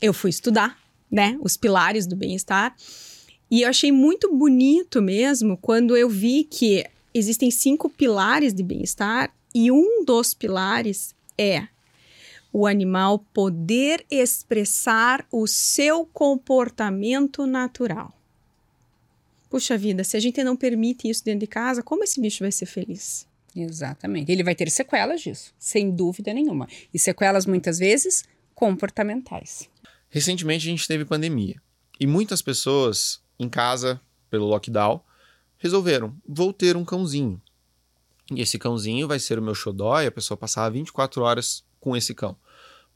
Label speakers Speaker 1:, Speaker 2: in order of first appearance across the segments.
Speaker 1: eu fui estudar, né, os pilares do bem-estar. E eu achei muito bonito mesmo quando eu vi que existem cinco pilares de bem-estar e um dos pilares é o animal poder expressar o seu comportamento natural. Puxa vida, se a gente não permite isso dentro de casa, como esse bicho vai ser feliz?
Speaker 2: Exatamente. Ele vai ter sequelas disso, sem dúvida nenhuma. E sequelas, muitas vezes, comportamentais.
Speaker 3: Recentemente a gente teve pandemia e muitas pessoas em casa, pelo lockdown, resolveram: vou ter um cãozinho. E esse cãozinho vai ser o meu xodó e a pessoa passava 24 horas com esse cão.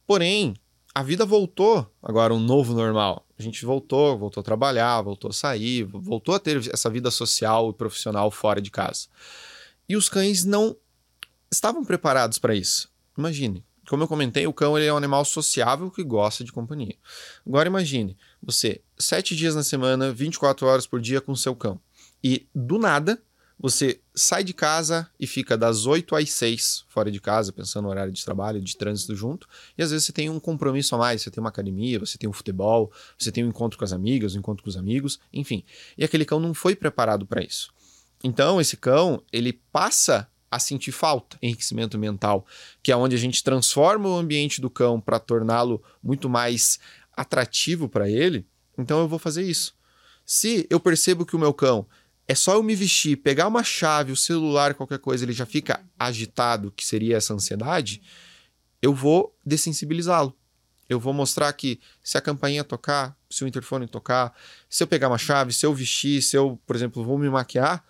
Speaker 3: Porém, a vida voltou agora um novo normal. A gente voltou, voltou a trabalhar, voltou a sair, voltou a ter essa vida social e profissional fora de casa. E os cães não estavam preparados para isso. Imagine, como eu comentei, o cão ele é um animal sociável que gosta de companhia. Agora imagine, você, sete dias na semana, 24 horas por dia com seu cão. E do nada, você sai de casa e fica das 8 às 6 fora de casa, pensando no horário de trabalho, de trânsito junto, e às vezes você tem um compromisso a mais, você tem uma academia, você tem um futebol, você tem um encontro com as amigas, um encontro com os amigos, enfim. E aquele cão não foi preparado para isso. Então, esse cão, ele passa a sentir falta, enriquecimento mental, que é onde a gente transforma o ambiente do cão para torná-lo muito mais atrativo para ele. Então, eu vou fazer isso. Se eu percebo que o meu cão é só eu me vestir, pegar uma chave, o celular, qualquer coisa, ele já fica agitado, que seria essa ansiedade, eu vou dessensibilizá-lo. Eu vou mostrar que se a campainha tocar, se o interfone tocar, se eu pegar uma chave, se eu vestir, se eu, por exemplo, vou me maquiar,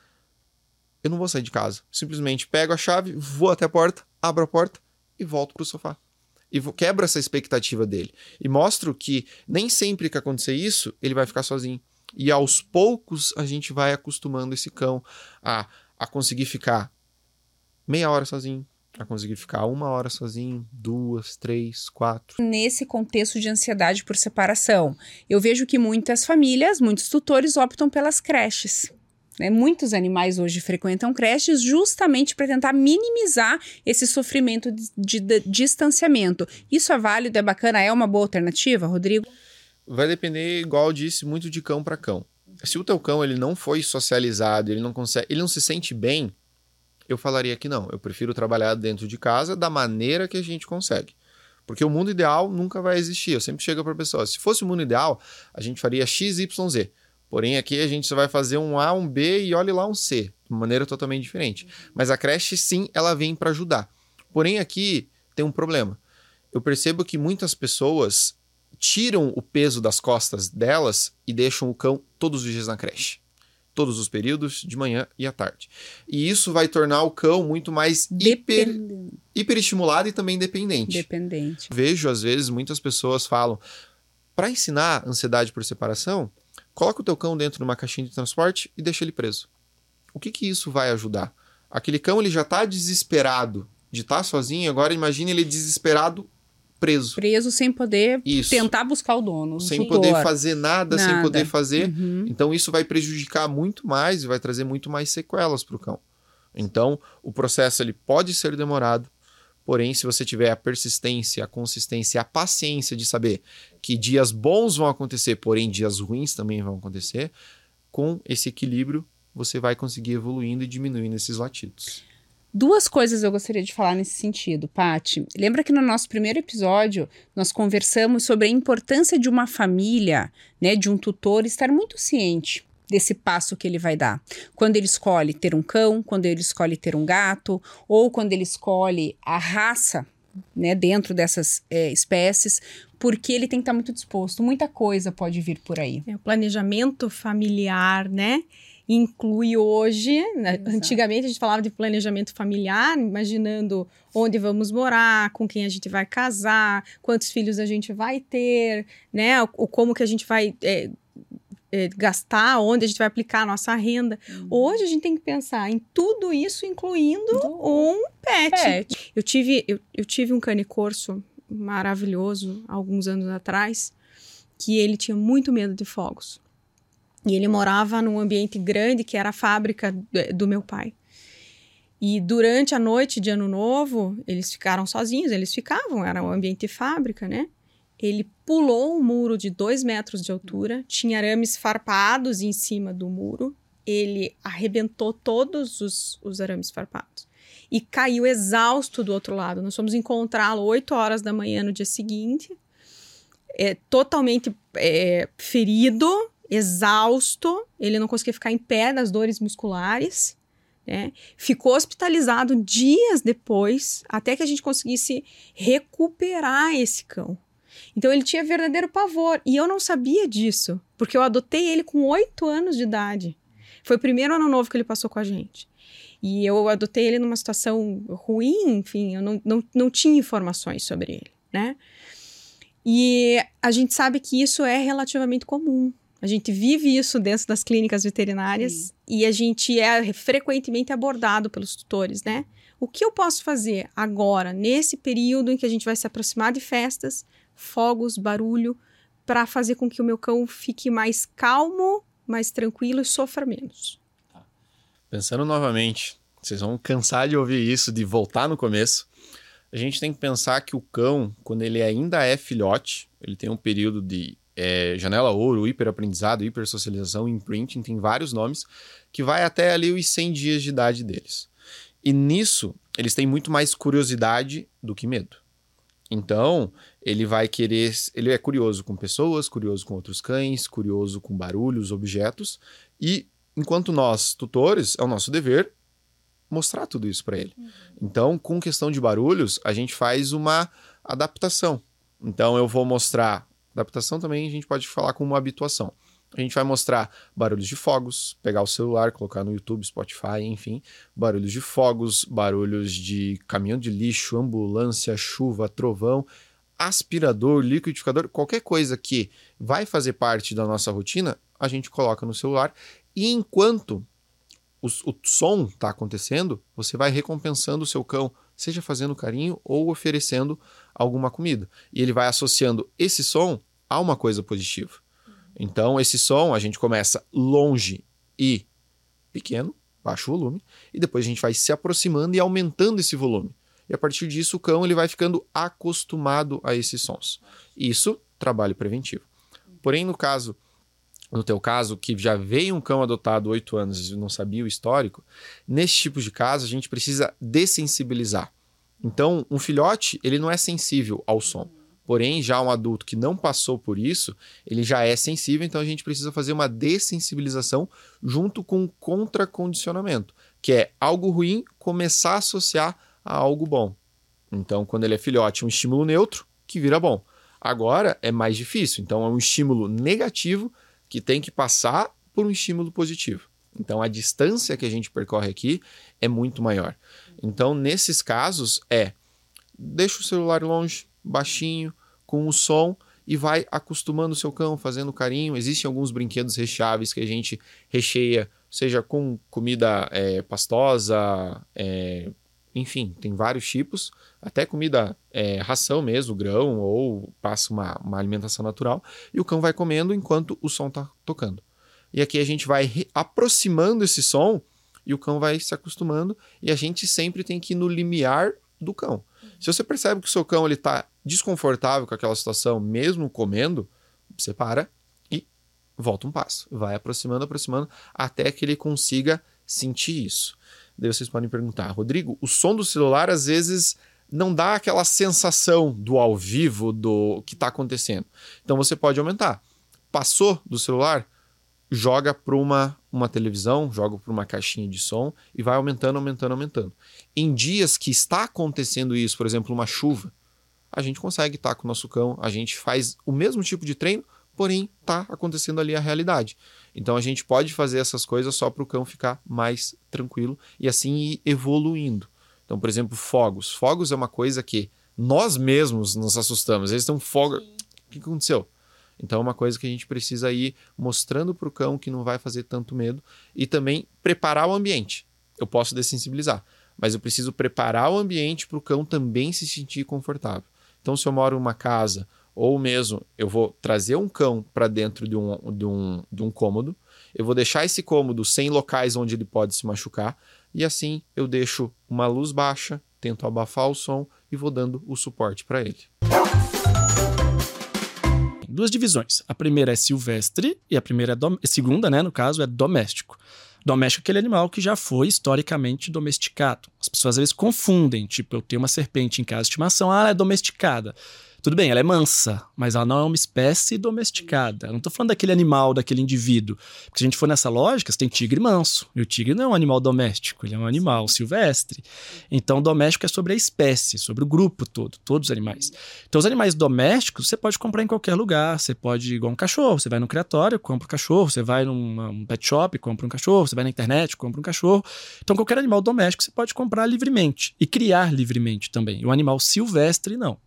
Speaker 3: eu não vou sair de casa. Simplesmente pego a chave, vou até a porta, abro a porta e volto pro sofá. E vou, quebro essa expectativa dele. E mostro que nem sempre que acontecer isso, ele vai ficar sozinho. E aos poucos a gente vai acostumando esse cão a, a conseguir ficar meia hora sozinho, a conseguir ficar uma hora sozinho, duas, três, quatro.
Speaker 2: Nesse contexto de ansiedade por separação, eu vejo que muitas famílias, muitos tutores optam pelas creches. Né? Muitos animais hoje frequentam creches justamente para tentar minimizar esse sofrimento de, de, de, distanciamento. Isso é válido, é bacana, é uma boa alternativa, Rodrigo?
Speaker 3: Vai depender, igual eu disse, muito de cão para cão. Se o teu cão ele não foi socializado, ele não consegue, ele não se sente bem, eu falaria que não. Eu prefiro trabalhar dentro de casa da maneira que a gente consegue. Porque o mundo ideal nunca vai existir. Eu sempre chego para a pessoa, se fosse o mundo ideal, a gente faria X, Y, Z. Porém, aqui a gente só vai fazer um A, um B e olhe lá um C, de maneira totalmente diferente. Mas a creche, sim, ela vem para ajudar. Porém, aqui tem um problema. Eu percebo que muitas pessoas tiram o peso das costas delas e deixam o cão todos os dias na creche. Todos os períodos, de manhã e à tarde. E isso vai tornar o cão muito mais hiper, hiperestimulado e também dependente.
Speaker 2: Dependente.
Speaker 3: Vejo, às vezes, muitas pessoas falam: para ensinar ansiedade por separação, Coloca o teu cão dentro de uma caixinha de transporte e deixa ele preso. O que que isso vai ajudar? Aquele cão ele já está desesperado de estar tá sozinho, agora imagine ele desesperado preso.
Speaker 2: Preso sem poder isso. tentar buscar o dono.
Speaker 3: Sem poder fazer nada, nada, sem poder fazer. Uhum. Então isso vai prejudicar muito mais e vai trazer muito mais sequelas para o cão. Então o processo ele pode ser demorado, Porém, se você tiver a persistência, a consistência, a paciência de saber que dias bons vão acontecer, porém dias ruins também vão acontecer, com esse equilíbrio você vai conseguir evoluindo e diminuindo esses latidos.
Speaker 2: Duas coisas eu gostaria de falar nesse sentido, Pati. Lembra que no nosso primeiro episódio nós conversamos sobre a importância de uma família, né, de um tutor estar muito ciente desse passo que ele vai dar. Quando ele escolhe ter um cão, quando ele escolhe ter um gato, ou quando ele escolhe a raça, né, dentro dessas é, espécies, porque ele tem que estar muito disposto. Muita coisa pode vir por aí.
Speaker 1: É, o planejamento familiar, né? Inclui hoje, né, antigamente a gente falava de planejamento familiar, imaginando onde vamos morar, com quem a gente vai casar, quantos filhos a gente vai ter, né? O, como que a gente vai é, é, gastar, onde a gente vai aplicar a nossa renda. Uhum. Hoje a gente tem que pensar em tudo isso, incluindo um pet. pet. Eu, tive, eu, eu tive um cane corso maravilhoso alguns anos atrás, que ele tinha muito medo de fogos. E ele morava num ambiente grande que era a fábrica do meu pai. E durante a noite de ano novo, eles ficaram sozinhos, eles ficavam, era um ambiente de fábrica, né? Ele pulou um muro de dois metros de altura, tinha arames farpados em cima do muro. Ele arrebentou todos os, os arames farpados e caiu exausto do outro lado. Nós fomos encontrá-lo 8 horas da manhã no dia seguinte, é, totalmente é, ferido, exausto. Ele não conseguia ficar em pé das dores musculares. Né? Ficou hospitalizado dias depois, até que a gente conseguisse recuperar esse cão. Então ele tinha verdadeiro pavor. E eu não sabia disso, porque eu adotei ele com oito anos de idade. Foi o primeiro ano novo que ele passou com a gente. E eu adotei ele numa situação ruim, enfim, eu não, não, não tinha informações sobre ele, né? E a gente sabe que isso é relativamente comum. A gente vive isso dentro das clínicas veterinárias Sim. e a gente é frequentemente abordado pelos tutores, né? O que eu posso fazer agora, nesse período em que a gente vai se aproximar de festas, fogos, barulho, para fazer com que o meu cão fique mais calmo, mais tranquilo e sofra menos? Tá.
Speaker 3: Pensando novamente, vocês vão cansar de ouvir isso, de voltar no começo. A gente tem que pensar que o cão, quando ele ainda é filhote, ele tem um período de é, janela ouro, hiperaprendizado, hipersocialização, imprinting, tem vários nomes, que vai até ali os 100 dias de idade deles. E nisso, eles têm muito mais curiosidade do que medo. Então, ele vai querer. Ele é curioso com pessoas, curioso com outros cães, curioso com barulhos, objetos. E enquanto nós, tutores, é o nosso dever mostrar tudo isso para ele. Uhum. Então, com questão de barulhos, a gente faz uma adaptação. Então, eu vou mostrar. Adaptação também a gente pode falar com uma habituação. A gente vai mostrar barulhos de fogos, pegar o celular, colocar no YouTube, Spotify, enfim, barulhos de fogos, barulhos de caminhão de lixo, ambulância, chuva, trovão, aspirador, liquidificador, qualquer coisa que vai fazer parte da nossa rotina, a gente coloca no celular. E enquanto o, o som está acontecendo, você vai recompensando o seu cão, seja fazendo carinho ou oferecendo alguma comida. E ele vai associando esse som a uma coisa positiva. Então, esse som a gente começa longe e pequeno, baixo volume, e depois a gente vai se aproximando e aumentando esse volume. E a partir disso, o cão ele vai ficando acostumado a esses sons. Isso, trabalho preventivo. Porém, no caso no teu caso, que já veio um cão adotado oito anos e não sabia o histórico, nesse tipo de caso a gente precisa dessensibilizar. Então, um filhote, ele não é sensível ao som. Porém, já um adulto que não passou por isso, ele já é sensível, então a gente precisa fazer uma dessensibilização junto com contracondicionamento, que é algo ruim começar a associar a algo bom. Então, quando ele é filhote, um estímulo neutro que vira bom. Agora é mais difícil, então é um estímulo negativo que tem que passar por um estímulo positivo. Então a distância que a gente percorre aqui é muito maior. Então nesses casos é deixa o celular longe, baixinho, com o som e vai acostumando o seu cão, fazendo carinho. Existem alguns brinquedos recheáveis que a gente recheia, seja com comida é, pastosa, é, enfim, tem vários tipos, até comida é, ração mesmo, grão, ou passa uma, uma alimentação natural, e o cão vai comendo enquanto o som está tocando. E aqui a gente vai aproximando esse som e o cão vai se acostumando, e a gente sempre tem que ir no limiar do cão. Se você percebe que o seu cão está desconfortável com aquela situação, mesmo comendo, você para e volta um passo. Vai aproximando, aproximando, até que ele consiga sentir isso. Daí vocês podem perguntar, Rodrigo, o som do celular às vezes não dá aquela sensação do ao vivo do que está acontecendo. Então você pode aumentar. Passou do celular, joga para uma, uma televisão, joga para uma caixinha de som e vai aumentando, aumentando, aumentando. Em dias que está acontecendo isso, por exemplo, uma chuva, a gente consegue estar com o nosso cão, a gente faz o mesmo tipo de treino, porém está acontecendo ali a realidade. Então a gente pode fazer essas coisas só para o cão ficar mais tranquilo e assim ir evoluindo. Então, por exemplo, fogos. Fogos é uma coisa que nós mesmos nos assustamos. Eles estão fogo. O que aconteceu? Então é uma coisa que a gente precisa ir mostrando para o cão que não vai fazer tanto medo e também preparar o ambiente. Eu posso dessensibilizar, mas eu preciso preparar o ambiente para o cão também se sentir confortável. Então, se eu moro em uma casa ou mesmo eu vou trazer um cão para dentro de um, de, um, de um cômodo, eu vou deixar esse cômodo sem locais onde ele pode se machucar, e assim eu deixo uma luz baixa, tento abafar o som e vou dando o suporte para ele.
Speaker 4: duas divisões. A primeira é silvestre e a primeira é dom... segunda, né, no caso, é doméstico. Doméstico é aquele animal que já foi historicamente domesticado. As pessoas às vezes confundem, tipo, eu tenho uma serpente em casa de estimação, ah, ela é domesticada. Tudo bem, ela é mansa, mas ela não é uma espécie domesticada. Eu não estou falando daquele animal, daquele indivíduo. Porque se a gente for nessa lógica, você tem tigre manso. E o tigre não é um animal doméstico, ele é um animal silvestre. Então, doméstico é sobre a espécie, sobre o grupo todo, todos os animais. Então, os animais domésticos você pode comprar em qualquer lugar. Você pode, igual um cachorro, você vai no criatório, compra um cachorro. Você vai num pet shop, compra um cachorro. Você vai na internet, compra um cachorro. Então, qualquer animal doméstico você pode comprar livremente e criar livremente também. O animal silvestre, não.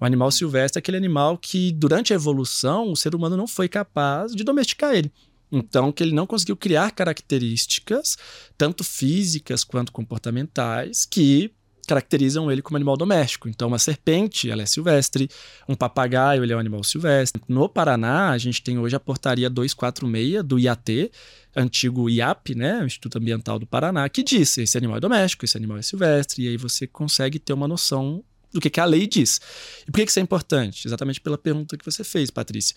Speaker 4: O animal silvestre é aquele animal que, durante a evolução, o ser humano não foi capaz de domesticar ele. Então, que ele não conseguiu criar características, tanto físicas quanto comportamentais, que caracterizam ele como animal doméstico. Então, uma serpente, ela é silvestre, um papagaio, ele é um animal silvestre. No Paraná, a gente tem hoje a portaria 246 do IAT, antigo IAP, né, Instituto Ambiental do Paraná, que diz esse animal é doméstico, esse animal é silvestre, e aí você consegue ter uma noção do que, que a lei diz. E por que, que isso é importante? Exatamente pela pergunta que você fez, Patrícia.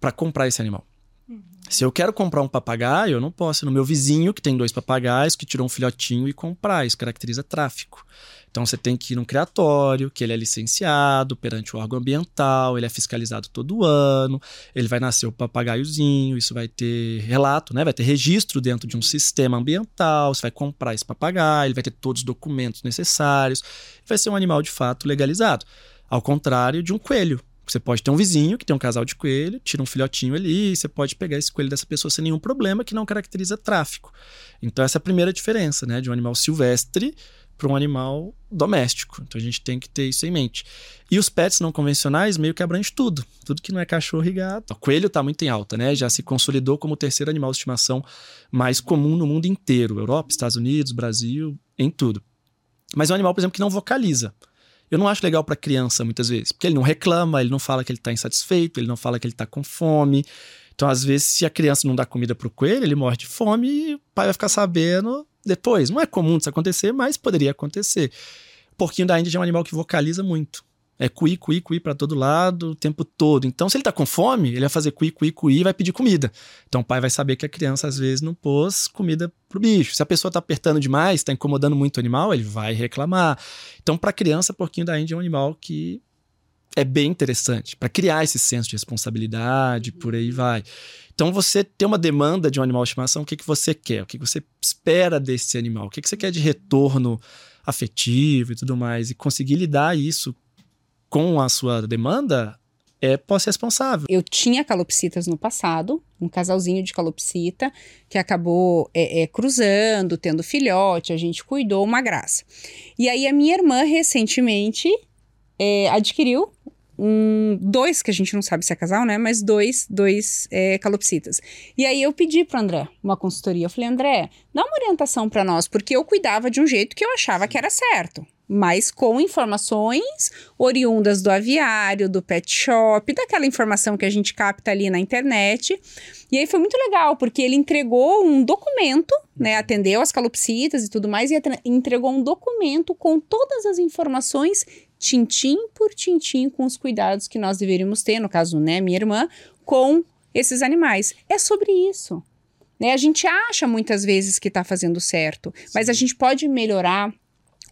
Speaker 4: Para comprar esse animal. Uhum. Se eu quero comprar um papagaio, eu não posso ir no meu vizinho, que tem dois papagaios, que tirou um filhotinho e comprar. Isso caracteriza tráfico. Então você tem que ir num criatório, que ele é licenciado perante o órgão ambiental, ele é fiscalizado todo ano, ele vai nascer o papagaiozinho, isso vai ter relato, né? Vai ter registro dentro de um sistema ambiental, você vai comprar esse papagaio, ele vai ter todos os documentos necessários, vai ser um animal de fato legalizado. Ao contrário de um coelho. Você pode ter um vizinho que tem um casal de coelho, tira um filhotinho ali, você pode pegar esse coelho dessa pessoa sem nenhum problema, que não caracteriza tráfico. Então, essa é a primeira diferença, né? De um animal silvestre para um animal doméstico. Então a gente tem que ter isso em mente. E os pets não convencionais meio que abrange tudo. Tudo que não é cachorro e gato. O coelho está muito em alta, né? Já se consolidou como o terceiro animal de estimação mais comum no mundo inteiro. Europa, Estados Unidos, Brasil, em tudo. Mas é um animal, por exemplo, que não vocaliza. Eu não acho legal para criança muitas vezes, porque ele não reclama, ele não fala que ele está insatisfeito, ele não fala que ele está com fome. Então, às vezes, se a criança não dá comida pro coelho, ele morre de fome e o pai vai ficar sabendo depois. Não é comum isso acontecer, mas poderia acontecer. O porquinho da Índia é um animal que vocaliza muito. É cuí, cuí, cuí para todo lado o tempo todo. Então, se ele tá com fome, ele vai fazer cuí, cuí, cuí e vai pedir comida. Então, o pai vai saber que a criança, às vezes, não pôs comida pro bicho. Se a pessoa tá apertando demais, tá incomodando muito o animal, ele vai reclamar. Então, para criança, porquinho da Índia é um animal que é bem interessante para criar esse senso de responsabilidade, por aí vai. Então, você tem uma demanda de um animal de estimação, o que, que você quer? O que, que você espera desse animal? O que, que você quer de retorno afetivo e tudo mais? E conseguir lidar isso com a sua demanda é pós-responsável.
Speaker 2: Eu tinha calopsitas no passado, um casalzinho de calopsita que acabou é, é, cruzando, tendo filhote, a gente cuidou, uma graça. E aí a minha irmã recentemente é, adquiriu um, dois, que a gente não sabe se é casal, né? Mas dois, dois é, calopsitas. E aí eu pedi pro André uma consultoria. Eu falei, André, dá uma orientação para nós, porque eu cuidava de um jeito que eu achava que era certo. Mas com informações oriundas do aviário, do pet shop, daquela informação que a gente capta ali na internet. E aí foi muito legal, porque ele entregou um documento, né? Atendeu as calopsitas e tudo mais, e entregou um documento com todas as informações tintim por tintim com os cuidados que nós deveríamos ter, no caso, né, minha irmã, com esses animais. É sobre isso. Né? A gente acha muitas vezes que está fazendo certo, mas a gente pode melhorar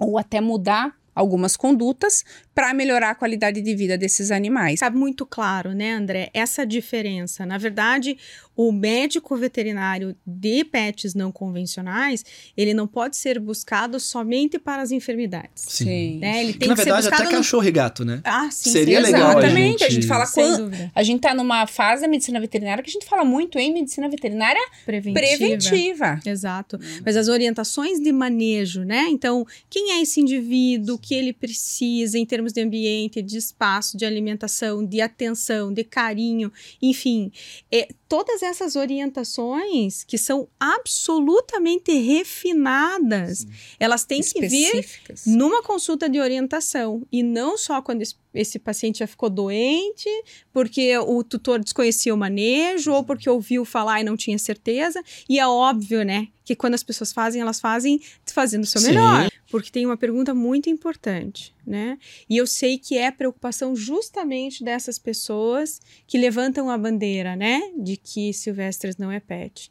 Speaker 2: ou até mudar algumas condutas para melhorar a qualidade de vida desses animais.
Speaker 1: Está muito claro, né, André, essa diferença. Na verdade, o médico veterinário de pets não convencionais, ele não pode ser buscado somente para as enfermidades.
Speaker 4: Sim.
Speaker 1: Né? Ele tem
Speaker 4: que, na verdade,
Speaker 1: até
Speaker 4: no... cachorro e gato, né?
Speaker 1: Ah, sim.
Speaker 4: Seria
Speaker 1: sim,
Speaker 4: legal
Speaker 2: Exatamente.
Speaker 4: a gente...
Speaker 2: A gente fala quando... A gente está numa fase da medicina veterinária que a gente fala muito em medicina veterinária preventiva. preventiva.
Speaker 1: Exato. Hum. Mas as orientações de manejo, né? Então, quem é esse indivíduo, o que ele precisa em termos de ambiente, de espaço, de alimentação, de atenção, de carinho, enfim, é, todas essas orientações que são absolutamente refinadas, Sim. elas têm que vir numa consulta de orientação e não só quando esse paciente já ficou doente, porque o tutor desconhecia o manejo ou porque ouviu falar e não tinha certeza. E é óbvio, né, que quando as pessoas fazem, elas fazem fazendo o seu
Speaker 4: Sim.
Speaker 1: melhor. Porque tem uma pergunta muito importante, né? E eu sei que é preocupação justamente dessas pessoas que levantam a bandeira, né? De que Silvestres não é pet.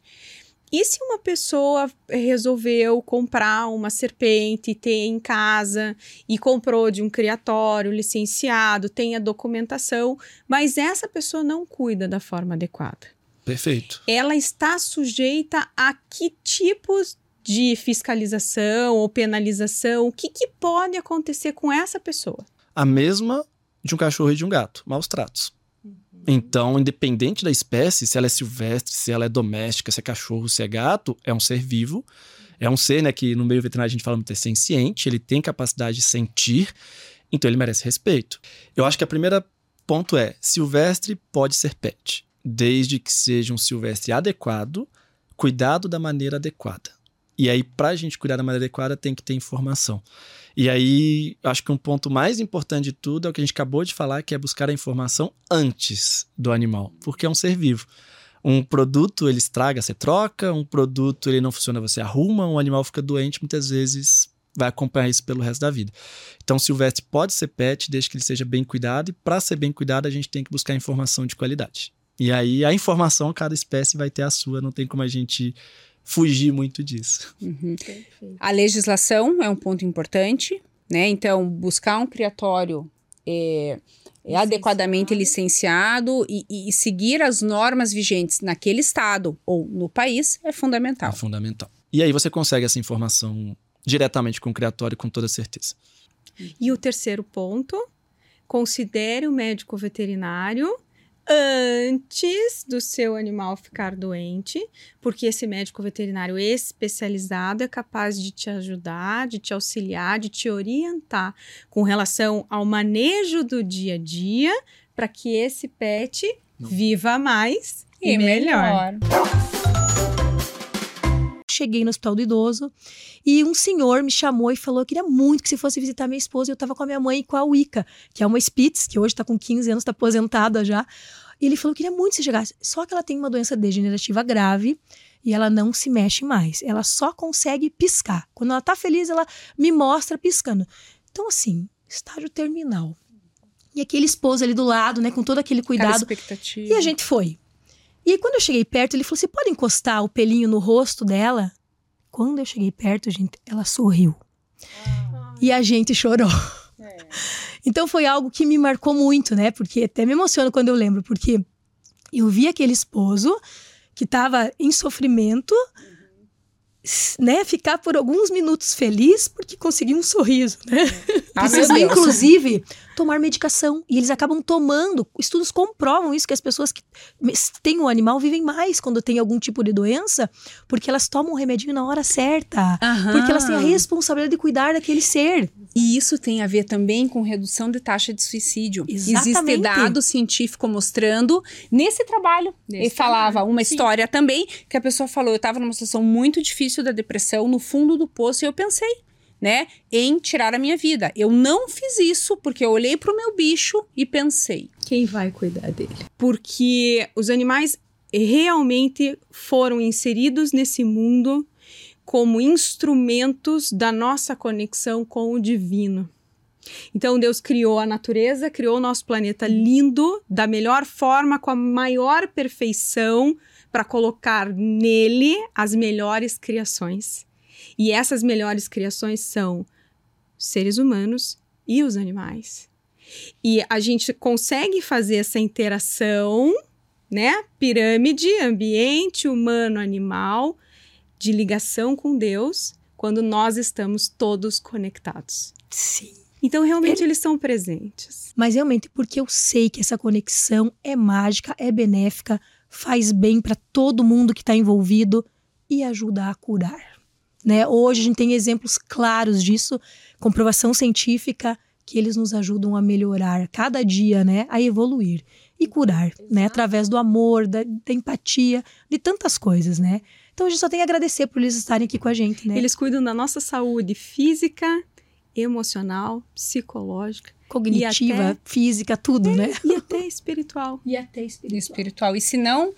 Speaker 1: E se uma pessoa resolveu comprar uma serpente, ter em casa e comprou de um criatório licenciado, tem a documentação, mas essa pessoa não cuida da forma adequada?
Speaker 4: Perfeito.
Speaker 1: ela está sujeita a que tipos de fiscalização ou penalização? O que, que pode acontecer com essa pessoa?
Speaker 4: A mesma de um cachorro e de um gato, maus tratos. Então, independente da espécie, se ela é silvestre, se ela é doméstica, se é cachorro, se é gato, é um ser vivo. É um ser, né, que no meio veterinário a gente fala muito é senciente, ele tem capacidade de sentir, então ele merece respeito. Eu acho que a primeira ponto é, silvestre pode ser pet, desde que seja um silvestre adequado, cuidado da maneira adequada. E aí, para a gente cuidar da maneira adequada, tem que ter informação. E aí, acho que um ponto mais importante de tudo é o que a gente acabou de falar, que é buscar a informação antes do animal, porque é um ser vivo. Um produto ele estraga, você troca, um produto ele não funciona, você arruma, um animal fica doente, muitas vezes vai acompanhar isso pelo resto da vida. Então, silvestre pode ser pet, desde que ele seja bem cuidado, e para ser bem cuidado, a gente tem que buscar informação de qualidade. E aí, a informação, cada espécie vai ter a sua, não tem como a gente fugir muito disso.
Speaker 2: Uhum. A legislação é um ponto importante, né? Então, buscar um criatório é, é adequadamente licenciado e, e- e seguir as normas vigentes naquele estado ou no país é fundamental.
Speaker 4: É fundamental. E aí você consegue essa informação diretamente com o criatório com toda certeza.
Speaker 1: E o terceiro ponto, considere o médico veterinário antes do seu animal ficar doente, porque esse médico veterinário especializado é capaz de te ajudar, de te auxiliar, de te orientar com relação ao manejo do dia a dia, para que esse pet viva mais e, melhor.
Speaker 5: Cheguei no hospital do idoso e um senhor me chamou e falou que queria muito que se fosse visitar minha esposa. E eu tava com a minha mãe e com a Wicca, que é uma Spitz, que hoje tá com 15 anos, tá aposentada já. E ele falou que queria muito que você chegasse. Só que ela tem uma doença degenerativa grave e ela não se mexe mais. Ela só consegue piscar. Quando ela tá feliz, ela me mostra piscando. Então, assim, estágio terminal. E aquele esposo ali do lado, né, com todo aquele cuidado.
Speaker 2: expectativa.
Speaker 5: E a gente foi. E aí, quando eu cheguei perto, ele falou: Você pode encostar o pelinho no rosto dela? Quando eu cheguei perto, gente, ela sorriu. E a gente chorou. Então foi algo que me marcou muito, né? Porque até me emociono quando eu lembro, porque eu vi aquele esposo que estava em sofrimento, s- né? Ficar por alguns minutos feliz porque conseguiu um sorriso, né?
Speaker 2: Ah, meu
Speaker 5: Precisam,
Speaker 2: Deus.
Speaker 5: inclusive, tomar medicação. E eles acabam tomando. Estudos comprovam isso, que as pessoas que têm um animal vivem mais quando tem algum tipo de doença, porque elas tomam o remedinho na hora certa.
Speaker 2: Aham.
Speaker 5: Porque elas têm a responsabilidade de cuidar daquele ser.
Speaker 2: E isso tem a ver também com redução de taxa de suicídio. Existe
Speaker 5: Exatamente.
Speaker 2: dado científico mostrando nesse trabalho.
Speaker 1: Nesse
Speaker 2: Ele falava
Speaker 1: trabalho,
Speaker 2: uma
Speaker 1: sim.
Speaker 2: história também que a pessoa falou: eu estava numa situação muito difícil da depressão, no fundo do poço, e eu pensei, né, em tirar a minha vida. Eu não fiz isso porque eu olhei para o meu bicho e pensei.
Speaker 1: Quem vai cuidar dele? Porque os animais realmente foram inseridos nesse mundo como instrumentos da nossa conexão com o divino. Então Deus criou a natureza, criou o nosso planeta lindo, da melhor forma, com a maior perfeição, para colocar nele as melhores criações. E essas melhores criações são seres humanos e os animais. E a gente consegue fazer essa interação, né? Pirâmide, ambiente, humano, animal, de ligação com Deus, quando nós estamos todos conectados.
Speaker 5: Sim.
Speaker 1: Então, realmente, eles são presentes.
Speaker 5: Mas realmente, porque eu sei que essa conexão é mágica, é benéfica, faz bem para todo mundo que está envolvido e ajuda a curar. Né? Hoje a gente tem exemplos claros disso, comprovação científica, que eles nos ajudam a melhorar cada dia, né? A evoluir e curar, né? Através do amor, da, da empatia, de tantas coisas, né? Então a gente só tem a agradecer por eles estarem aqui com a gente, né?
Speaker 1: Eles cuidam da nossa saúde física, emocional, psicológica
Speaker 5: Cognitiva,
Speaker 1: até-
Speaker 5: física, tudo, né?
Speaker 1: e até espiritual.
Speaker 5: E até
Speaker 2: espiritual. E se não,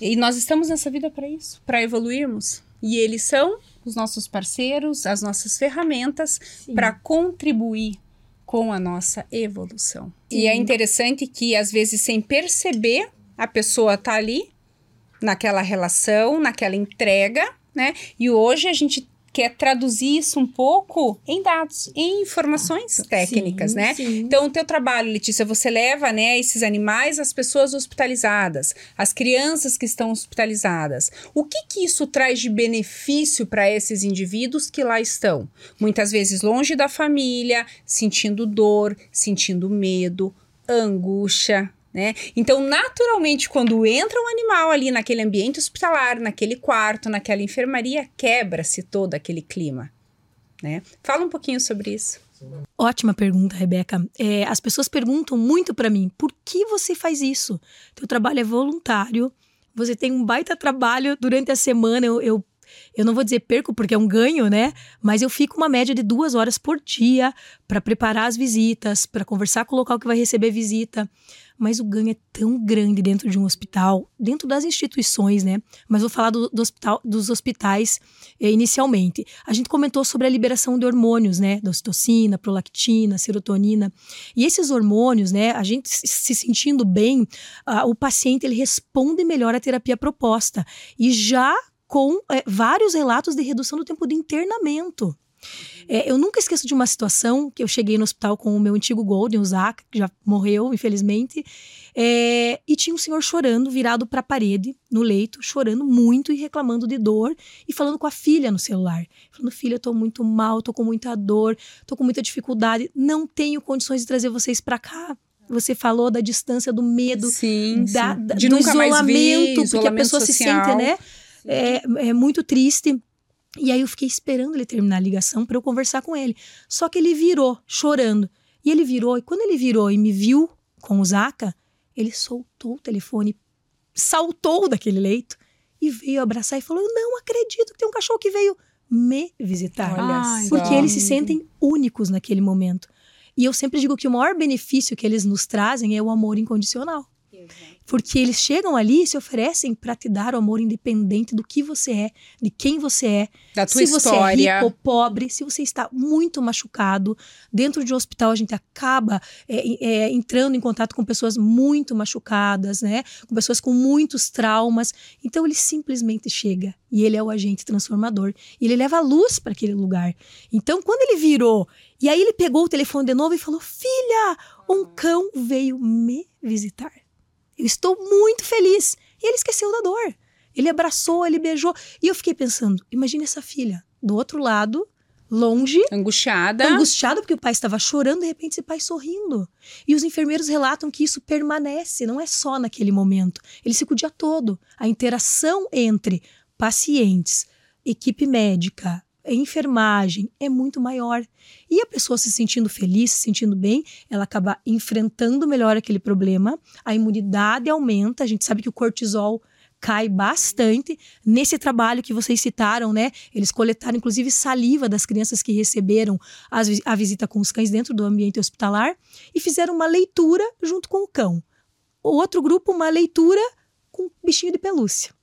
Speaker 2: e nós estamos nessa vida para isso, para evoluirmos. E eles são os nossos parceiros, as nossas ferramentas para contribuir com a nossa evolução. Sim. E é interessante que, às vezes, sem perceber, a pessoa está ali, naquela relação, naquela entrega, né? E hoje a gente quer traduzir isso um pouco em dados, em informações técnicas, sim, né? Sim. Então, o teu trabalho, Letícia, você leva, né, esses animais às pessoas hospitalizadas, às crianças que estão hospitalizadas. O que que isso traz de benefício para esses indivíduos que lá estão? Muitas vezes longe da família, sentindo dor, sentindo medo, angústia, né? Então, naturalmente, quando entra um animal ali naquele ambiente hospitalar, naquele quarto, naquela enfermaria, quebra-se todo aquele clima. Né? Fala um pouquinho sobre isso.
Speaker 5: Ótima pergunta, Rebeca. É, as pessoas perguntam muito para mim: por que você faz isso? Teu trabalho é voluntário, você tem um baita trabalho durante a semana. Eu, eu, eu não vou dizer perco porque é um ganho, né? Mas eu fico uma média de duas horas por dia para preparar as visitas, para conversar com o local que vai receber visita mas o ganho é tão grande dentro de um hospital, dentro das instituições, né? Mas vou falar do, do hospital, dos hospitais eh, inicialmente. A gente comentou sobre a liberação de hormônios, né? Da ocitocina, prolactina, serotonina. E esses hormônios, né? A gente se sentindo bem, o paciente ele responde melhor à terapia proposta. E já com eh, vários relatos de redução do tempo de internamento. É, eu nunca esqueço de uma situação que eu cheguei no hospital com o meu antigo Golden, o Zac, que já morreu, infelizmente, é, e tinha um senhor chorando, virado para a parede, no leito, chorando muito e reclamando de dor e falando com a filha no celular. Falando, filha, eu tô muito mal, tô com muita dor, tô com muita dificuldade, não tenho condições de trazer vocês para cá. Você falou da distância, do medo,
Speaker 2: sim,
Speaker 5: da,
Speaker 2: sim.
Speaker 5: Da, do isolamento, ver, porque a pessoa social. se sente, né? É, é muito triste. E aí eu fiquei esperando ele terminar a ligação para eu conversar com ele. Só que ele virou, chorando. E ele virou, e quando ele virou e me viu com o Zaca, ele soltou o telefone, saltou daquele leito e veio abraçar e falou: Eu não acredito que tem um cachorro que veio me visitar. Olha Porque eles se sentem únicos naquele momento. E eu sempre digo que o maior benefício que eles nos trazem é o amor incondicional. Porque eles chegam ali e se oferecem para te dar o amor independente do que você é, de quem você é,
Speaker 2: da tua
Speaker 5: se
Speaker 2: história.
Speaker 5: você é rico ou pobre, se você está muito machucado. Dentro de um hospital a gente acaba é, é, entrando em contato com pessoas muito machucadas, né? Com pessoas com muitos traumas. Então ele simplesmente chega e ele é o agente transformador. E ele leva a luz para aquele lugar. Então quando ele virou e aí ele pegou o telefone de novo e falou: Filha, um cão veio me visitar. Eu estou muito feliz. E ele esqueceu da dor. Ele abraçou, ele beijou. E eu fiquei pensando: imagine essa filha do outro lado, longe.
Speaker 2: Angustiada.
Speaker 5: Angustiada porque o pai estava chorando, de repente esse pai sorrindo. E os enfermeiros relatam que isso permanece, não é só naquele momento. Ele fica o dia todo. A interação entre pacientes, equipe médica, enfermagem é muito maior. E a pessoa se sentindo feliz, se sentindo bem, ela acaba enfrentando melhor aquele problema, a imunidade aumenta, a gente sabe que o cortisol cai bastante nesse trabalho que vocês citaram, né? Eles coletaram inclusive saliva das crianças que receberam as, a visita com os cães dentro do ambiente hospitalar e fizeram uma leitura junto com o cão. O outro grupo, uma leitura com bichinho de pelúcia.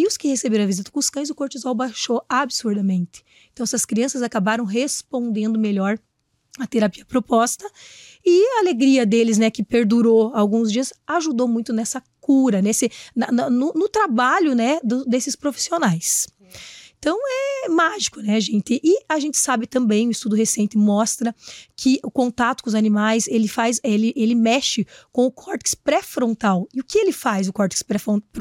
Speaker 5: E os que receberam a visita com os cães, o cortisol baixou absurdamente. Então, essas crianças acabaram respondendo melhor à terapia proposta e a alegria deles, né, que perdurou alguns dias, ajudou muito nessa cura, nesse, na, no, no, trabalho, né, do, desses profissionais. Então é mágico, né, gente? E a gente sabe também, um estudo recente mostra que o contato com os animais, ele faz, ele, ele mexe com o córtex pré-frontal. E o que ele faz, o córtex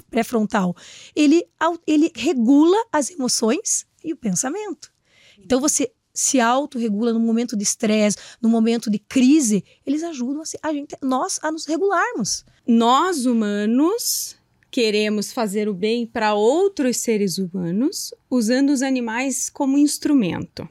Speaker 5: pré-frontal? Ele, ele regula as emoções e o pensamento. Então você se autorregula no momento de estresse, no momento de crise, eles ajudam a, gente, nós a nos regularmos.
Speaker 1: Nós humanos queremos fazer o bem para outros seres humanos usando os animais como instrumento.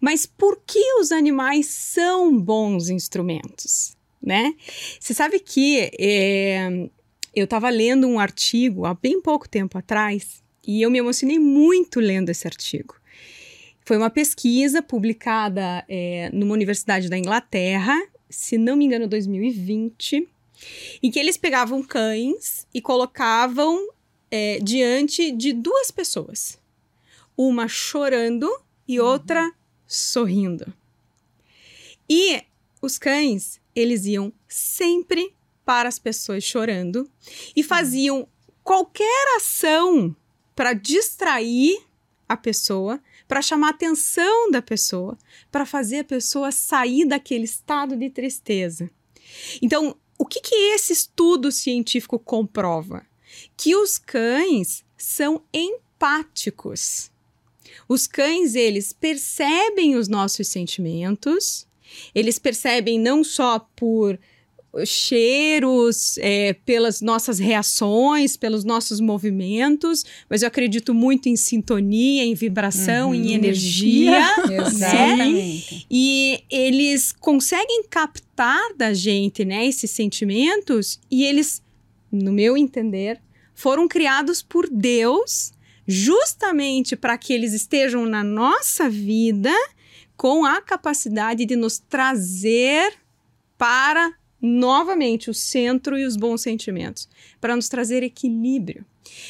Speaker 1: Mas por que os animais são bons instrumentos? Né? Você sabe que é, eu estava lendo um artigo há bem pouco tempo atrás e eu me emocionei muito lendo esse artigo. Foi uma pesquisa publicada é, numa universidade da Inglaterra, se não me engano, 2020, em que eles pegavam cães e colocavam é, diante de duas pessoas. uma chorando e outra sorrindo. E os cães, eles iam sempre para as pessoas chorando e faziam qualquer ação para distrair a pessoa, para chamar a atenção da pessoa, para fazer a pessoa sair daquele estado de tristeza. Então, o que, que esse estudo científico comprova? Que os cães são empáticos. Os cães, eles percebem os nossos sentimentos, eles percebem não só por cheiros, é, pelas nossas reações, pelos nossos movimentos, mas eu acredito muito em sintonia, em vibração,
Speaker 2: Uhum.
Speaker 1: em energia.
Speaker 2: Exatamente.
Speaker 1: E eles conseguem captar da gente, né, esses sentimentos e eles, no meu entender, foram criados por Deus justamente para que eles estejam na nossa vida com a capacidade de nos trazer para novamente o centro e os bons sentimentos, para nos trazer equilíbrio.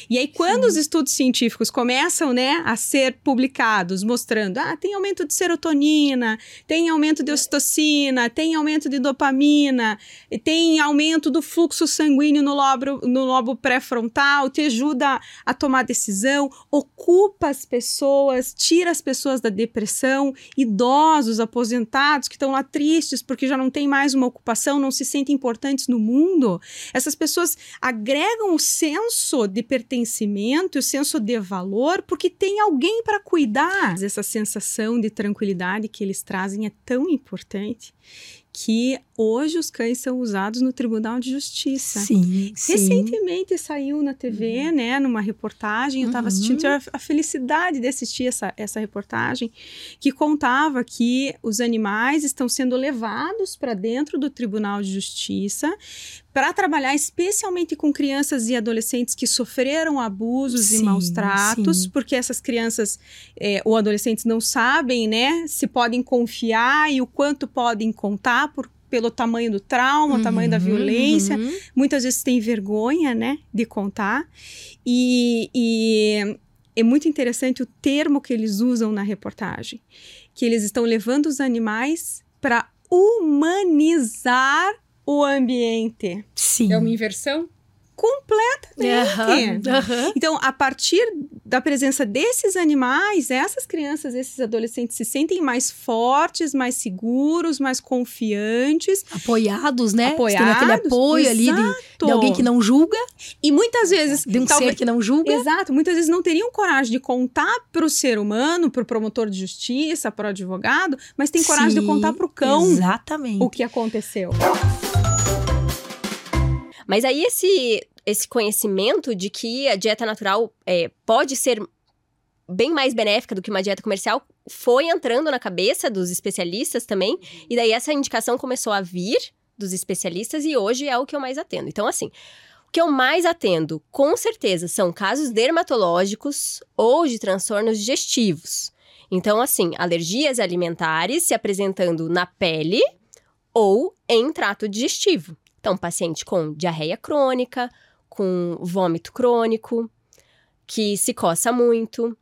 Speaker 1: E aí, quando os estudos científicos começam né, a ser publicados, mostrando, ah, tem aumento de serotonina, tem aumento de ocitocina, tem aumento de dopamina, tem aumento do fluxo sanguíneo no lobo, no lobo pré-frontal, te ajuda a tomar decisão, ocupa as pessoas, tira as pessoas da depressão, idosos, aposentados que estão lá tristes porque já não tem mais uma ocupação, não se sentem importantes no mundo. Essas pessoas agregam o senso de pertencimento, o senso de valor, porque tem alguém para cuidar. Essa sensação de tranquilidade que eles trazem é tão importante que hoje os cães são usados no Tribunal de Justiça.
Speaker 5: Sim, sim.
Speaker 1: Recentemente saiu na TV, né, numa reportagem, eu estava
Speaker 5: Uhum.
Speaker 1: assistindo, tive a, felicidade de assistir essa, essa reportagem, que contava que os animais estão sendo levados para dentro do Tribunal de Justiça para trabalhar especialmente com crianças e adolescentes que sofreram abusos e
Speaker 5: Sim,
Speaker 1: maus tratos,
Speaker 5: sim.
Speaker 1: porque essas crianças é, ou adolescentes não sabem, né, se podem confiar e o quanto podem contar por, pelo tamanho do trauma, o tamanho da
Speaker 5: Uhum,
Speaker 1: violência
Speaker 5: uhum.
Speaker 1: muitas vezes tem vergonha, né, de contar. E, e é muito interessante o termo que eles usam na reportagem, que eles estão levando os animais para humanizar o ambiente.
Speaker 5: Sim.
Speaker 2: É uma inversão?
Speaker 1: Completamente.
Speaker 5: Aham, aham.
Speaker 1: Então, a partir da presença desses animais, essas crianças, esses adolescentes se sentem mais fortes, mais seguros, mais confiantes.
Speaker 5: Apoiados, né? Você Tem aquele
Speaker 1: Apoiados,
Speaker 5: apoio ali de, de
Speaker 1: exato.
Speaker 5: alguém que não julga,
Speaker 1: E muitas vezes.
Speaker 5: de um
Speaker 1: talvez-
Speaker 5: ser que não julga.
Speaker 1: Exato, muitas vezes não teriam coragem de contar para o ser humano, para o promotor de justiça, para o advogado, mas tem coragem de
Speaker 5: Sim,
Speaker 1: contar para o cão
Speaker 5: Exatamente.
Speaker 1: o que aconteceu.
Speaker 6: Mas aí esse, esse conhecimento de que a dieta natural é, pode ser bem mais benéfica do que uma dieta comercial foi entrando na cabeça dos especialistas também. E daí essa indicação começou a vir dos especialistas e hoje é o que eu mais atendo. Então, assim, o que eu mais atendo, com certeza, são casos dermatológicos ou de transtornos digestivos. Então, assim, alergias alimentares se apresentando na pele ou em trato digestivo. Então, paciente com diarreia crônica, com vômito crônico, que se coça muito.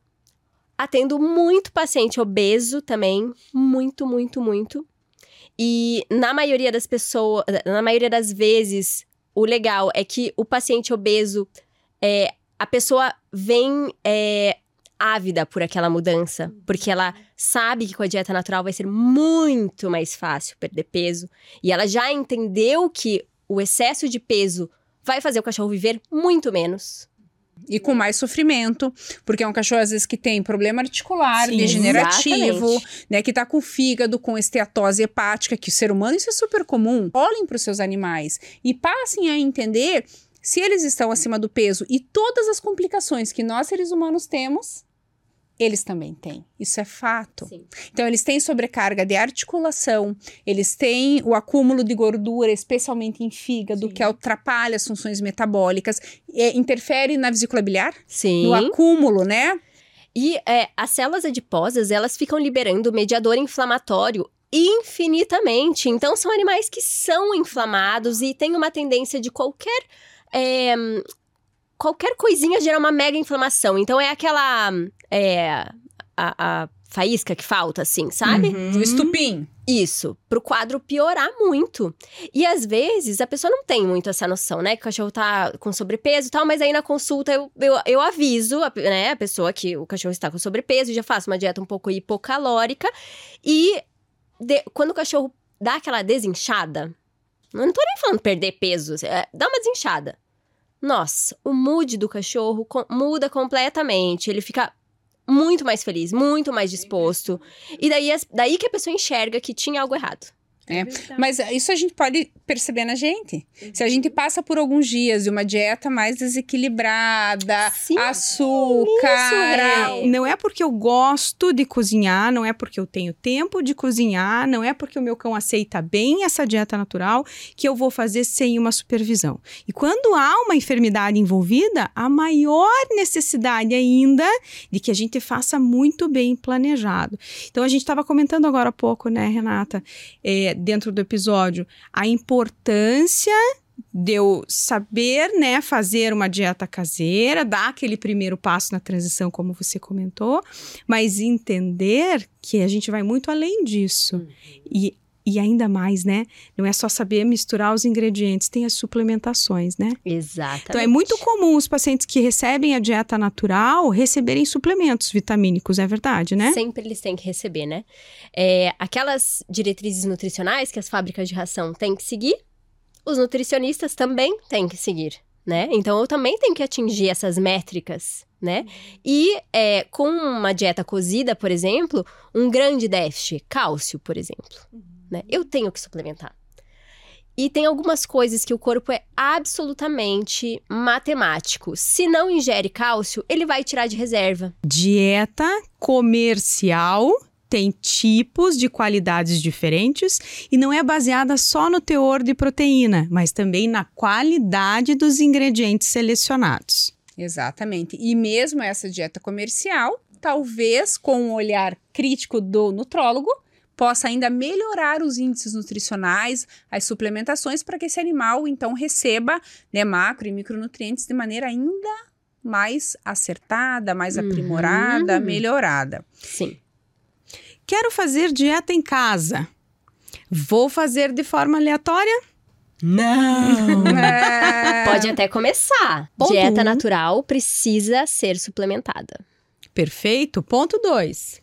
Speaker 6: Atendo muito paciente obeso também, muito, muito, muito. E na maioria das pessoas, na maioria das vezes, o legal é que o paciente obeso, é, a pessoa vem é, ávida por aquela mudança, porque ela sabe que com a dieta natural vai ser muito mais fácil perder peso. E ela já entendeu que o excesso de peso vai fazer o cachorro viver muito menos.
Speaker 2: E com mais sofrimento, porque é um cachorro, às vezes, que tem problema articular,
Speaker 1: Sim,
Speaker 2: degenerativo,
Speaker 6: exatamente.
Speaker 2: né? Que tá com fígado, com esteatose hepática, que o ser humano, isso é super comum. Olhem para os seus animais e passem a entender se eles estão acima do peso e todas as complicações que nós, seres humanos, temos. Eles também têm. Isso é fato.
Speaker 6: Sim.
Speaker 2: Então, eles têm sobrecarga de articulação, eles têm o acúmulo de gordura, especialmente em fígado,
Speaker 1: Sim.
Speaker 2: que atrapalha as funções metabólicas, é, interfere na vesícula biliar,
Speaker 6: Sim.
Speaker 2: no acúmulo, né?
Speaker 6: E é, as células adiposas, elas ficam liberando mediador inflamatório infinitamente. Então, são animais que são inflamados e têm uma tendência de qualquer. é, qualquer coisinha gera uma mega inflamação. Então é aquela. É, a, a faísca que falta, assim, sabe?
Speaker 1: Uhum.
Speaker 2: O estupim.
Speaker 6: Isso, pro quadro piorar muito. E às vezes a pessoa não tem muito essa noção, né? Que o cachorro tá com sobrepeso e tal, mas aí na consulta eu, eu, eu aviso a, né, a pessoa que o cachorro está com sobrepeso, já faço uma dieta um pouco hipocalórica. E de- quando o cachorro dá aquela desinchada, eu não tô nem falando perder peso, é, dá uma desinchada. Nossa, o mood do cachorro co- muda completamente. Ele fica muito mais feliz, muito mais disposto. E daí, daí que a pessoa enxerga que tinha algo errado.
Speaker 2: É, Mas isso a gente pode perceber na gente. Se a gente passa por alguns dias de uma dieta mais desequilibrada,
Speaker 6: Sim,
Speaker 2: açúcar.
Speaker 6: real.
Speaker 1: Não é porque eu gosto de cozinhar, não é porque eu tenho tempo de cozinhar, não é porque o meu cão aceita bem essa dieta natural que eu vou fazer sem uma supervisão. E quando há uma enfermidade envolvida, a maior necessidade ainda de que a gente faça muito bem planejado. Então a gente estava comentando agora há pouco, né, Renata, é, dentro do episódio, a importância de eu saber, né, fazer uma dieta caseira, dar aquele primeiro passo na transição, como você comentou, mas entender que a gente vai muito além disso. E, e ainda mais, né? Não é só saber misturar os ingredientes, tem as suplementações, né?
Speaker 6: Exatamente.
Speaker 1: Então é muito comum os pacientes que recebem a dieta natural receberem suplementos vitamínicos, é verdade, né?
Speaker 6: Sempre eles têm que receber, né? É, aquelas diretrizes nutricionais que as fábricas de ração têm que seguir, os nutricionistas também têm que seguir, né? Então eu também tenho que atingir essas métricas, né? E é, com uma dieta cozida, por exemplo, um grande déficit, cálcio, por exemplo, né? Eu tenho que suplementar. E tem algumas coisas que o corpo é absolutamente matemático. Se não ingere cálcio, ele vai tirar de reserva.
Speaker 1: Dieta comercial tem tipos de qualidades diferentes e não é baseada só no teor de proteína, mas também na qualidade dos ingredientes selecionados.
Speaker 2: Exatamente. E mesmo essa dieta comercial, talvez com um olhar crítico do nutrólogo, possa ainda melhorar os índices nutricionais, as suplementações, para que esse animal então receba né, macro e micronutrientes de maneira ainda mais acertada, mais
Speaker 6: Uhum.
Speaker 2: aprimorada, melhorada.
Speaker 6: Sim.
Speaker 1: Quero fazer dieta em casa. Vou fazer de forma aleatória?
Speaker 5: Não!
Speaker 2: É,
Speaker 6: Pode até começar.
Speaker 1: Ponto
Speaker 6: Dieta
Speaker 1: um.
Speaker 6: natural precisa ser suplementada.
Speaker 1: Perfeito. Ponto 2.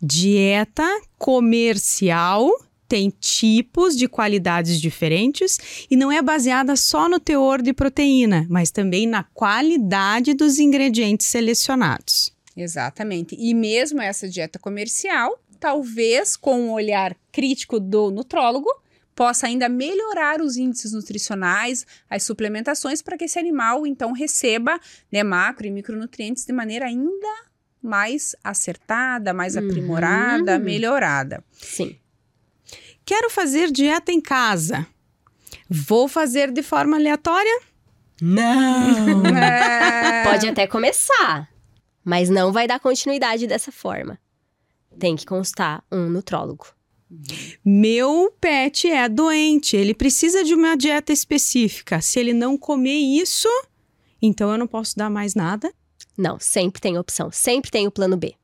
Speaker 1: Dieta comercial tem tipos de qualidades diferentes e não é baseada só no teor de proteína, mas também na qualidade dos ingredientes selecionados.
Speaker 2: Exatamente. E mesmo essa dieta comercial, talvez com um olhar crítico do nutrólogo, possa ainda melhorar os índices nutricionais, as suplementações, para que esse animal então receba né, macro e micronutrientes de maneira ainda mais acertada, mais
Speaker 6: Uhum.
Speaker 2: aprimorada, melhorada.
Speaker 6: Sim.
Speaker 1: Quero fazer dieta em casa. Vou fazer de forma aleatória?
Speaker 5: Não!
Speaker 2: É,
Speaker 6: Pode até começar, mas não vai dar continuidade dessa forma. Tem que constar um nutrólogo.
Speaker 1: Meu pet é doente, ele precisa de uma dieta específica. Se ele não comer isso, então eu não posso dar mais nada.
Speaker 6: Não, sempre tem opção, sempre tem o plano B.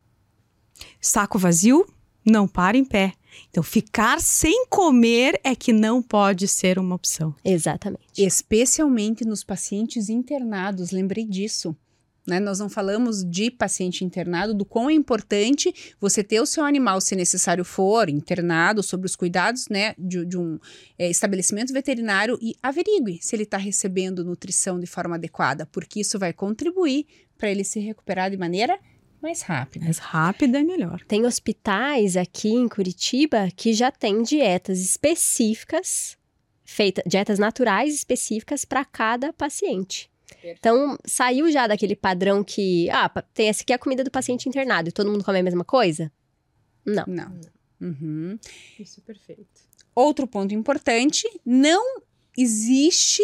Speaker 1: Saco vazio, não para em pé. Então, ficar sem comer é que não pode ser uma opção.
Speaker 6: Exatamente.
Speaker 2: Especialmente nos pacientes internados, lembrei disso. Né? Nós não falamos de paciente internado, do quão é importante você ter o seu animal, se necessário for, internado, sobre os cuidados né, de, de um é, estabelecimento veterinário e averigue se ele está recebendo nutrição de forma adequada, porque isso vai contribuir para ele se recuperar de maneira mais rápida.
Speaker 1: Mais rápida é melhor.
Speaker 6: Tem hospitais aqui em Curitiba que já têm dietas específicas, feitas, dietas naturais específicas para cada paciente. Então, saiu já daquele padrão que, ah, tem essa aqui é a comida do paciente internado e todo mundo come a mesma coisa? Não.
Speaker 2: Não. Uhum.
Speaker 1: Isso é perfeito.
Speaker 2: Outro ponto importante: não existe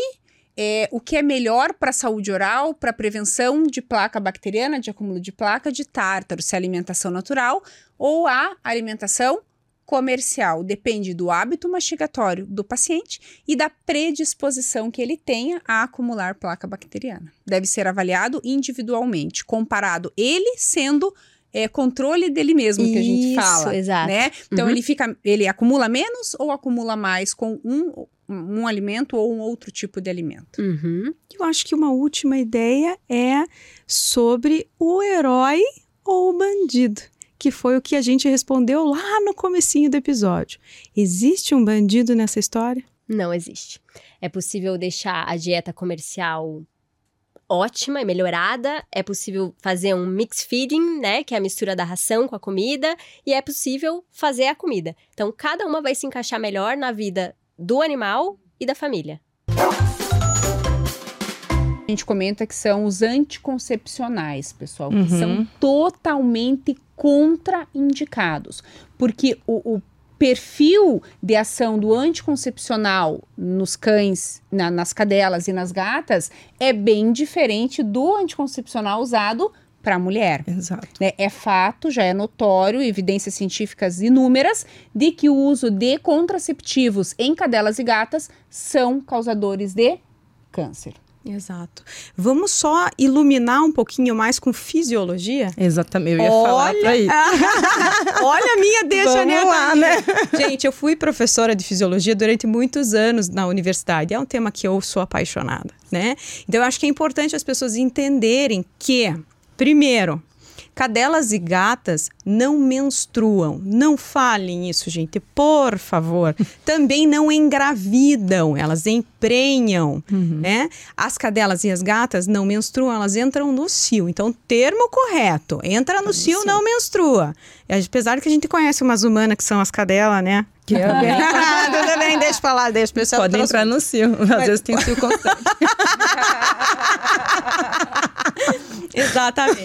Speaker 2: é, o que é melhor para a saúde oral, para prevenção de placa bacteriana, de acúmulo de placa, de tártaro, se é alimentação natural ou a alimentação comercial depende do hábito mastigatório do paciente e da predisposição que ele tenha a acumular placa bacteriana. Deve ser avaliado individualmente, comparado ele sendo é, controle dele mesmo que a gente
Speaker 6: Isso,
Speaker 2: fala,
Speaker 6: exato.
Speaker 2: né? Então
Speaker 6: Uhum.
Speaker 2: ele fica, ele acumula menos ou acumula mais com um, um alimento ou um outro tipo de alimento?
Speaker 6: Uhum.
Speaker 1: Eu acho que uma última ideia é sobre o herói ou o bandido, que foi o que a gente respondeu lá no comecinho do episódio. Existe um bandido nessa história?
Speaker 6: Não existe. É possível deixar a dieta comercial ótima e melhorada, é possível fazer um mix feeding, né, que é a mistura da ração com a comida, e é possível fazer a comida. Então, cada uma vai se encaixar melhor na vida do animal e da família.
Speaker 2: A gente comenta que são os anticoncepcionais, pessoal, que
Speaker 1: Uhum.
Speaker 2: são totalmente contraindicados, porque o, o perfil de ação do anticoncepcional nos cães, na- nas cadelas e nas gatas é bem diferente do anticoncepcional usado para a mulher.
Speaker 5: Exato.
Speaker 2: né? É fato, já é notório, evidências científicas inúmeras, de que o uso de contraceptivos em cadelas e gatas são causadores de câncer.
Speaker 1: Exato. Vamos só iluminar um pouquinho mais com fisiologia?
Speaker 5: Exatamente, eu ia falar pra isso.
Speaker 1: Olha a minha deixa,
Speaker 5: Vamos
Speaker 1: né?
Speaker 5: lá, né?
Speaker 1: Gente, eu fui professora de fisiologia durante muitos anos na universidade. É um tema que eu sou apaixonada, né? Então, eu acho que é importante as pessoas entenderem que, primeiro, cadelas e gatas não menstruam. Não falem isso, gente, por favor. Também não engravidam, elas emprenham, né? As cadelas e as gatas não menstruam, elas entram no cio. Então, termo correto, entra no cio, não menstrua. Apesar que a gente conhece umas humanas que são as cadelas, né?
Speaker 5: Que é bem-
Speaker 1: Tudo bem, deixa pra lá, deixa o pessoal
Speaker 5: Pode
Speaker 1: trouxe-
Speaker 5: entrar no cio. Às vezes tem cio constante.
Speaker 1: Exatamente.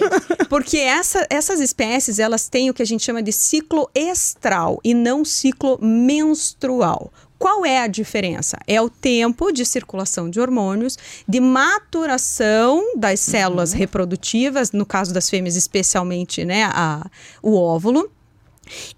Speaker 1: Porque essa- essas espécies, elas têm o que a gente chama de ciclo estral e não ciclo menstrual. Qual é a diferença? É o tempo de circulação de hormônios, de maturação das células reprodutivas, no caso das fêmeas, especialmente né, a, o óvulo.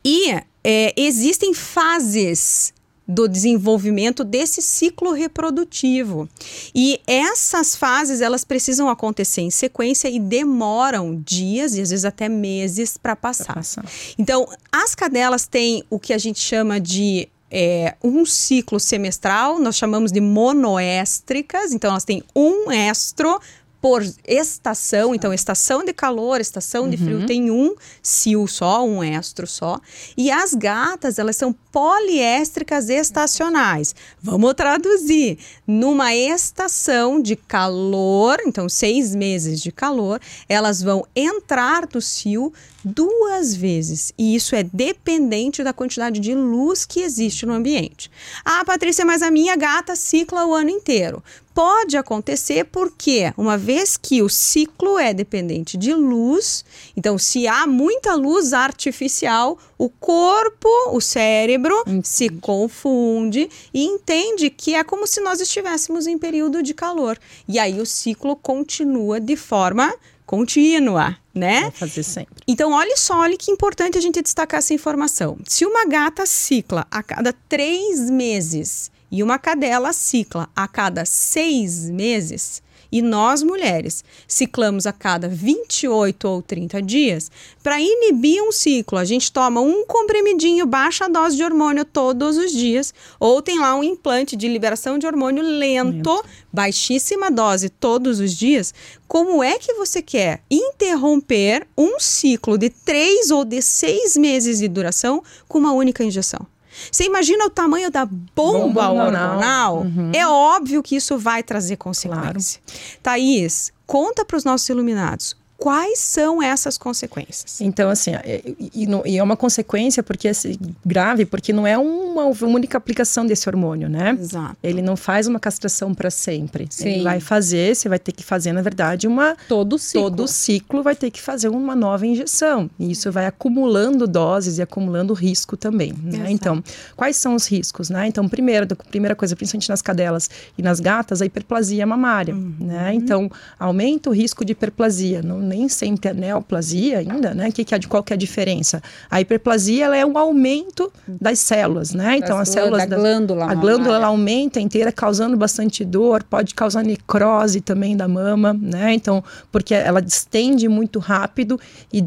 Speaker 1: E é, existem fases do desenvolvimento desse ciclo reprodutivo. E essas fases, elas precisam acontecer em sequência e demoram dias e às vezes até meses para passar.
Speaker 5: Passa.
Speaker 1: Então, as cadelas têm o que a gente chama de é, um ciclo semestral, nós chamamos de monoéstricas, então elas têm um estro por estação, então estação de calor, estação de frio tem um cio só, um estro só. E as gatas, elas são poliéstricas estacionais. Vamos traduzir. Numa estação de calor, então seis meses de calor, elas vão entrar no cio duas vezes. E isso é dependente da quantidade de luz que existe no ambiente. Ah, Patrícia, mas a minha gata cicla o ano inteiro. Pode acontecer porque, uma vez que o ciclo é dependente de luz, então se há muita luz artificial, o corpo, o cérebro, se confunde e entende que é como se nós estivéssemos em período de calor. E aí o ciclo continua de forma contínua, né?
Speaker 5: Vou fazer sempre.
Speaker 1: Então, olha só, olha que importante a gente destacar essa informação. Se uma gata cicla a cada três meses e uma cadela cicla a cada seis meses, e nós mulheres ciclamos a cada 28 ou 30 dias, para inibir um ciclo, a gente toma um comprimidinho, baixa dose de hormônio todos os dias, ou tem lá um implante de liberação de hormônio lento, baixíssima dose todos os dias. Como é que você quer interromper um ciclo de três ou de seis meses de duração com uma única injeção? Você imagina o tamanho da bomba,
Speaker 5: Bomba
Speaker 1: hormonal?
Speaker 5: hormonal.
Speaker 1: É óbvio que isso vai trazer consequência. Thaís, conta para os nossos iluminados. Quais são essas consequências?
Speaker 5: Então, assim, é- e, e é uma consequência porque assim, grave, porque não é uma única aplicação desse hormônio, né?
Speaker 1: Exato.
Speaker 5: Ele não faz uma castração para sempre.
Speaker 2: Sim.
Speaker 5: Ele vai fazer, você vai ter que fazer, na verdade, uma
Speaker 2: Todo ciclo.
Speaker 5: todo ciclo vai ter que fazer uma nova injeção. E isso vai acumulando doses e acumulando risco também. né? Então, quais são os riscos? Né? Então, primeiro, a primeira coisa, principalmente nas cadelas e nas gatas, a hiperplasia mamária. Né? Então, aumenta o risco de hiperplasia. Não,
Speaker 7: nem sempre é neoplasia ainda, né? Que que é, de qual que é a diferença? A hiperplasia ela é um aumento das células, né? Então
Speaker 2: Das
Speaker 7: as células
Speaker 2: da
Speaker 7: da-
Speaker 2: glândula
Speaker 7: a glândula ela aumenta inteira, causando bastante dor, pode causar necrose também da mama, né? Então, porque ela distende muito rápido e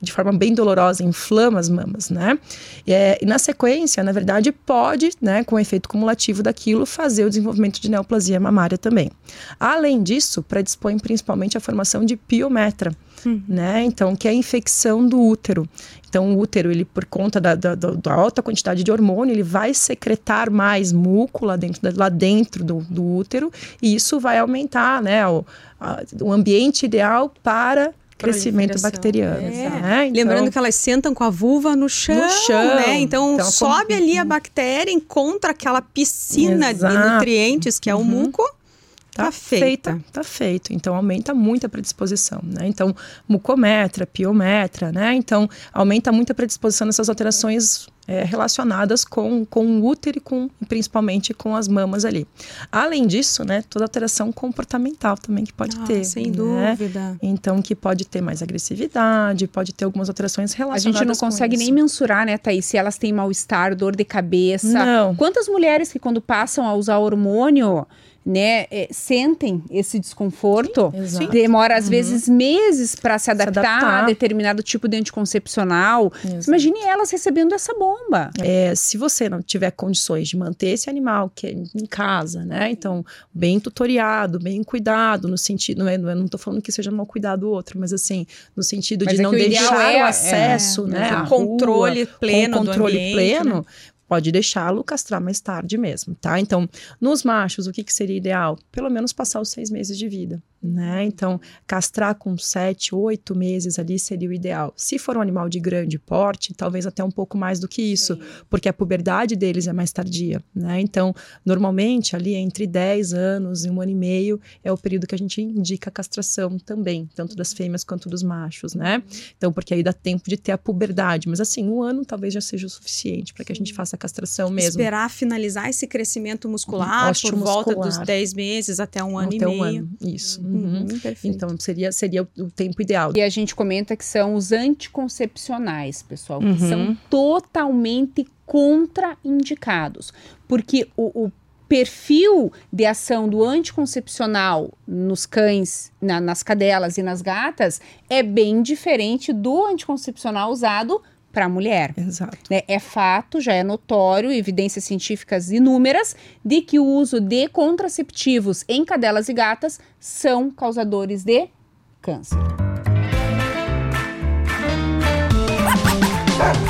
Speaker 7: de forma bem dolorosa, inflama as mamas, né? E, é, e na sequência, na verdade, pode, né, com o efeito cumulativo daquilo, fazer o desenvolvimento de neoplasia mamária também. Além disso, predispõe principalmente a formação de piometra, né? Então, que é a infecção do útero. Então, o útero, ele, por conta da, da, da- alta quantidade de hormônio, ele vai secretar mais muco lá dentro, lá dentro do, do útero, e isso vai aumentar, né, o, a- o ambiente ideal para crescimento bacteriano.
Speaker 1: É.
Speaker 7: né? Então,
Speaker 1: Lembrando que elas sentam com a vulva no chão,
Speaker 7: chão.
Speaker 1: né? Então,
Speaker 7: Então,
Speaker 1: sobe
Speaker 7: como-
Speaker 1: ali a bactéria, encontra aquela piscina de
Speaker 7: Exato.
Speaker 1: nutrientes que é o
Speaker 7: Uhum.
Speaker 1: muco, tá, feita.
Speaker 7: Tá feito. Então aumenta muito a predisposição, né? Então, mucometra, piometra, né? Então, aumenta muito a predisposição nessas alterações é, relacionadas com, com o útero e com, principalmente com as mamas ali. Além disso, né, toda alteração comportamental também que pode
Speaker 1: Ah,
Speaker 7: ter.
Speaker 1: sem
Speaker 7: né?
Speaker 1: dúvida.
Speaker 7: Então, que pode ter mais agressividade, pode ter algumas alterações
Speaker 2: A
Speaker 7: relacionadas
Speaker 2: gente não consegue
Speaker 7: isso.
Speaker 2: nem mensurar, né, Thaís, se elas têm mal-estar, dor de cabeça.
Speaker 7: Não.
Speaker 2: Quantas mulheres que quando passam a usar hormônio, né, eh, sentem esse desconforto?
Speaker 7: Exato.
Speaker 2: Demora, às vezes, meses para se adaptar,
Speaker 7: adaptar.
Speaker 2: a determinado tipo de anticoncepcional.
Speaker 7: Exato.
Speaker 2: Imagine elas recebendo essa bomba.
Speaker 7: É, se você não tiver condições de manter esse animal que é em casa, né? Então, bem tutoriado, bem cuidado, no sentido, não é, não, é, não tô falando que seja mal cuidado o outro, mas assim, no sentido
Speaker 2: Mas
Speaker 7: de
Speaker 2: é
Speaker 7: não deixar
Speaker 2: é-
Speaker 7: o acesso,
Speaker 2: é,
Speaker 7: né? à
Speaker 1: O controle
Speaker 7: rua,
Speaker 1: pleno
Speaker 7: com
Speaker 1: do
Speaker 7: controle
Speaker 1: ambiente,
Speaker 7: pleno,
Speaker 1: né?
Speaker 7: Pode deixá-lo castrar mais tarde mesmo, tá? Então, nos machos, o que, que seria ideal? Pelo menos passar os seis meses de vida, né? Então, castrar com sete, oito meses ali seria o ideal. Se for um animal de grande porte, talvez até um pouco mais do que isso, porque a puberdade deles é mais tardia, né? Então, normalmente, ali entre 10 anos e um ano e meio é o período que a gente indica a castração também, tanto das fêmeas quanto dos machos, né? Então, porque aí dá tempo de ter a puberdade, mas assim, um ano talvez já seja o suficiente para que a gente faça a castração mesmo.
Speaker 1: Esperar finalizar esse crescimento muscular por volta dos 10 meses até um ano
Speaker 7: Até
Speaker 1: e
Speaker 7: um
Speaker 1: meio.
Speaker 7: ano, isso.
Speaker 1: Uhum,
Speaker 7: Uhum. Então, seria, seria o, tempo ideal.
Speaker 2: E a gente comenta que são os anticoncepcionais, pessoal, que
Speaker 7: Uhum.
Speaker 2: são totalmente contraindicados. Porque o, o perfil de ação do anticoncepcional nos cães, na- nas cadelas e nas gatas é bem diferente do anticoncepcional usado para a mulher.
Speaker 7: Exato.
Speaker 2: né? É fato, já é notório, evidências científicas inúmeras, de que o uso de contraceptivos em cadelas e gatas são causadores de câncer.